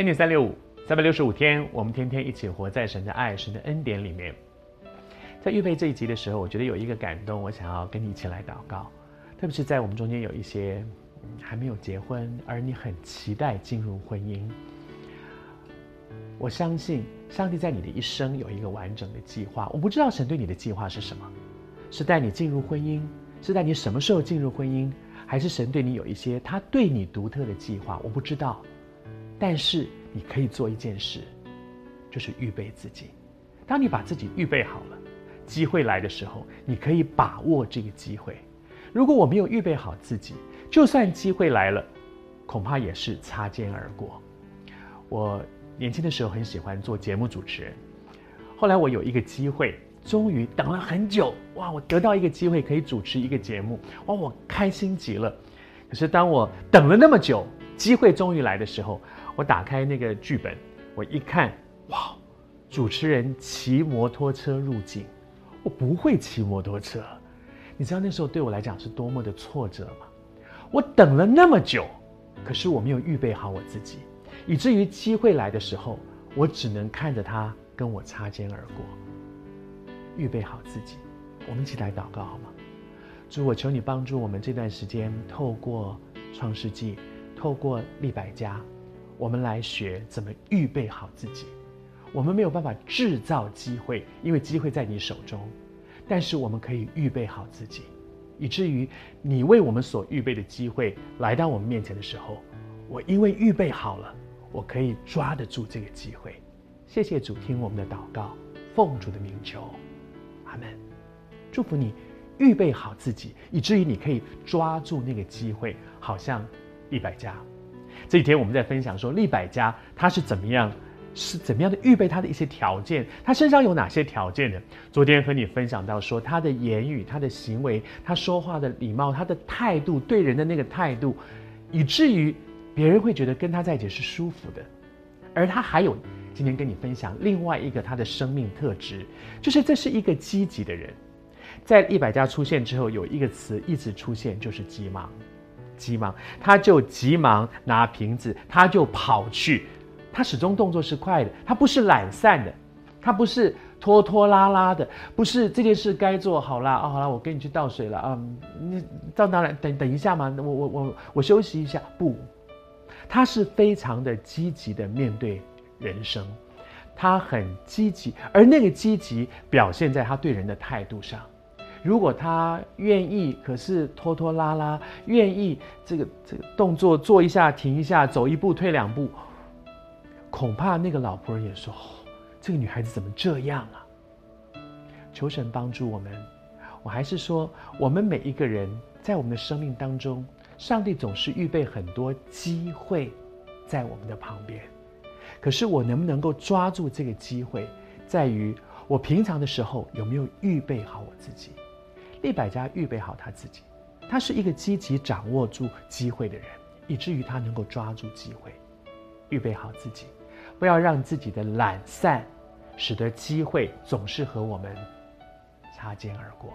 恩典三六五，三百六十五天，我们天天一起活在神的爱、神的恩典里面。在预备这一集的时候，我觉得有一个感动，我想要跟你一起来祷告。特别是在我们中间有一些还没有结婚，而你很期待进入婚姻。我相信上帝在你的一生有一个完整的计划。我不知道神对你的计划是什么，是带你进入婚姻，是带你什么时候进入婚姻，还是神对你有一些他对你独特的计划？我不知道。但是你可以做一件事，就是预备自己。当你把自己预备好了，机会来的时候，你可以把握这个机会。如果我没有预备好自己，就算机会来了，恐怕也是擦肩而过。我年轻的时候很喜欢做节目主持人，后来我有一个机会，终于等了很久，哇！我得到一个机会可以主持一个节目，哇！我开心极了。可是当我等了那么久，机会终于来的时候，我打开那个剧本，我一看，哇！主持人骑摩托车入境，我不会骑摩托车，你知道那时候对我来讲是多么的挫折吗？我等了那么久，可是我没有预备好我自己，以至于机会来的时候，我只能看着他跟我擦肩而过。预备好自己，我们一起来祷告好吗？主，我求你帮助我们这段时间，透过创世纪。透过立百家，我们来学怎么预备好自己。我们没有办法制造机会，因为机会在你手中。但是我们可以预备好自己，以至于你为我们所预备的机会来到我们面前的时候，我因为预备好了，我可以抓得住这个机会。谢谢主，听我们的祷告，奉主的名求，阿门。祝福你预备好自己，以至于你可以抓住那个机会，好像。利百加，这几天我们在分享说，利百家他是怎么样，是怎么样的预备他的一些条件，他身上有哪些条件呢？昨天和你分享到说，他的言语、他的行为、他说话的礼貌、他的态度，对人的那个态度，以至于别人会觉得跟他在一起是舒服的。而他还有今天跟你分享另外一个他的生命特质，就是这是一个积极的人。在利百家出现之后，有一个词一直出现，就是急忙。急忙，他就急忙拿瓶子，他就跑去。他始终动作是快的，他不是懒散的，他不是拖拖拉拉的，不是这件事该做好了啊、哦，好了，我跟你去倒水了啊、嗯，你到哪来？等等一下嘛，我我我我休息一下。不，他是非常的积极的面对人生，他很积极，而那个积极表现在他对人的态度上。如果他愿意，可是拖拖拉拉，愿意这个这个动作做一下停一下，走一步退两步，恐怕那个老仆人也说：“哦，这个女孩子怎么这样啊？”求神帮助我们。我还是说，我们每一个人在我们的生命当中，上帝总是预备很多机会在我们的旁边。可是我能不能够抓住这个机会，在于我平常的时候有没有预备好我自己。利百家预备好他自己，他是一个积极掌握住机会的人，以至于他能够抓住机会，预备好自己，不要让自己的懒散，使得机会总是和我们擦肩而过。